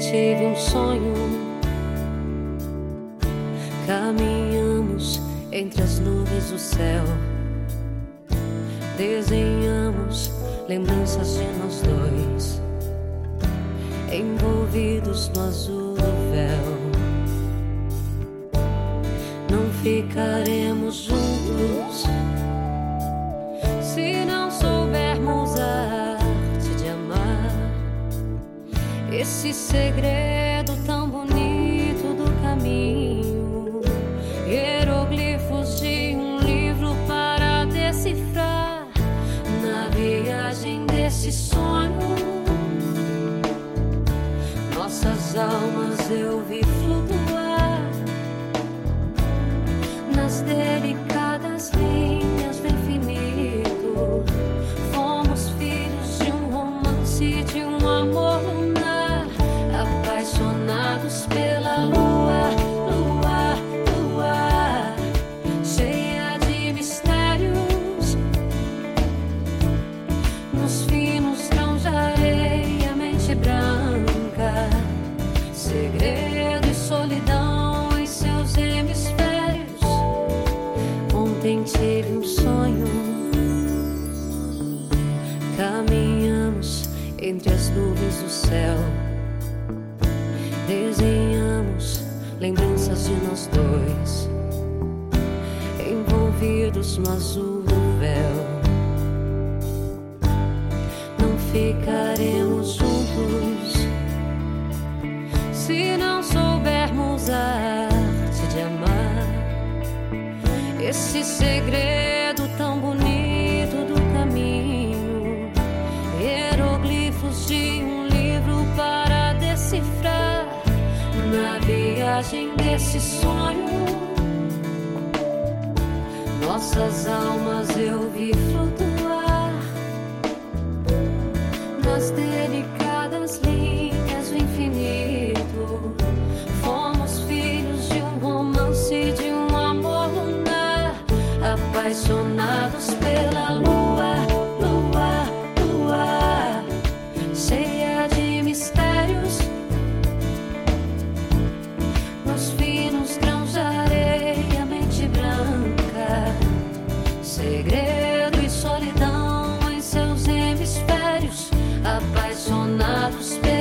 Tive um sonho. Caminhamos entre as nuvens do céu. Desenhamos lembranças de nós dois, envolvidos no azul do véu. Não ficaremos juntos Esse segredo tão bonito do caminho, hieroglifos de um livro para decifrar na viagem desse sonho. Nossas almas eu vi flutuar nas delicadas linhas do infinito. Fomos filhos de um romance, de um tive um sonho. Caminhamos entre as nuvens do céu. Desenhamos lembranças de nós dois, envolvidos no azul do véu. Não ficaremos juntos se não Esse segredo tão bonito do caminho, hieroglifos de um livro para decifrar na viagem desse sonho. Nossas almas eu vi flutuar nas delicadas apaixonados pelo